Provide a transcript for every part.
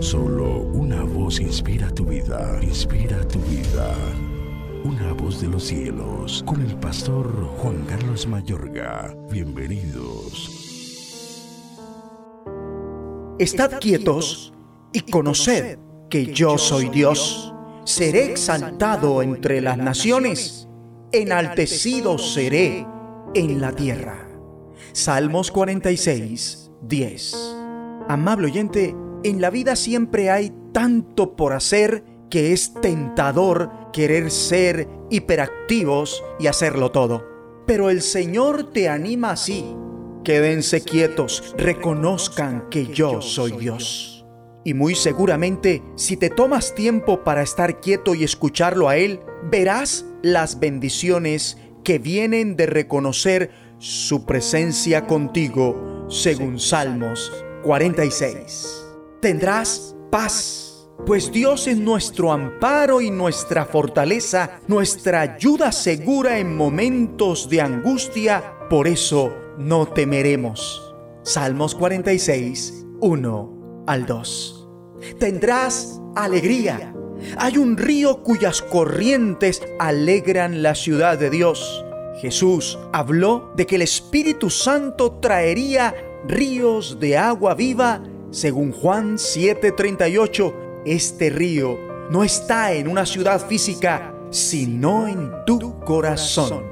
Solo una voz inspira tu vida, inspira tu vida. Una voz de los cielos, con el pastor Juan Carlos Mayorga. Bienvenidos. Estad quietos y conoced que yo soy Dios. Seré exaltado entre las naciones, enaltecido seré en la tierra. Salmos 46, 10. Amable oyente, en la vida siempre hay tanto por hacer que es tentador querer ser hiperactivos y hacerlo todo. Pero el Señor te anima así. Quédense quietos, reconozcan que yo soy Dios. Y muy seguramente, si te tomas tiempo para estar quieto y escucharlo a Él, verás las bendiciones que vienen de reconocer su presencia contigo, según Salmos 46 tendrás paz, pues Dios es nuestro amparo y nuestra fortaleza, nuestra ayuda segura en momentos de angustia, por eso no temeremos. Salmos 46, 1 al 2. Tendrás alegría. Hay un río cuyas corrientes alegran la ciudad de Dios. Jesús habló de que el Espíritu Santo traería ríos de agua viva según Juan 7:38, este río no está en una ciudad física, sino en tu corazón.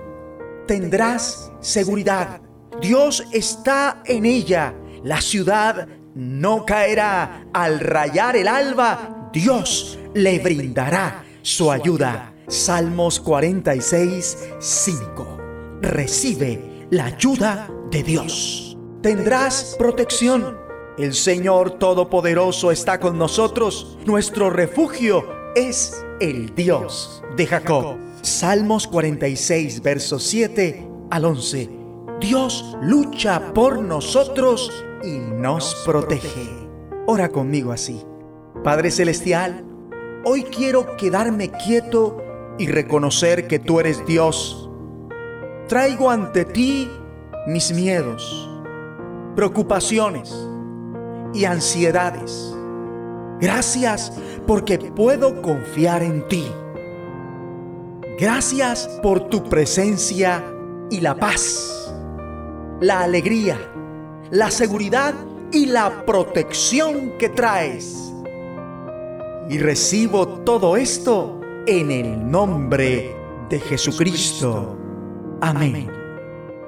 Tendrás seguridad. Dios está en ella. La ciudad no caerá. Al rayar el alba, Dios le brindará su ayuda. Salmos 46, 5. Recibe la ayuda de Dios. Tendrás protección el Señor Todopoderoso está con nosotros. Nuestro refugio es el Dios de Jacob. Salmos 46, versos 7 al 11. Dios lucha por nosotros y nos protege. Ora conmigo así. Padre Celestial, hoy quiero quedarme quieto y reconocer que tú eres Dios. Traigo ante ti mis miedos, preocupaciones y ansiedades. Gracias porque puedo confiar en ti. Gracias por tu presencia y la paz, la alegría, la seguridad y la protección que traes. Y recibo todo esto en el nombre de Jesucristo. Amén.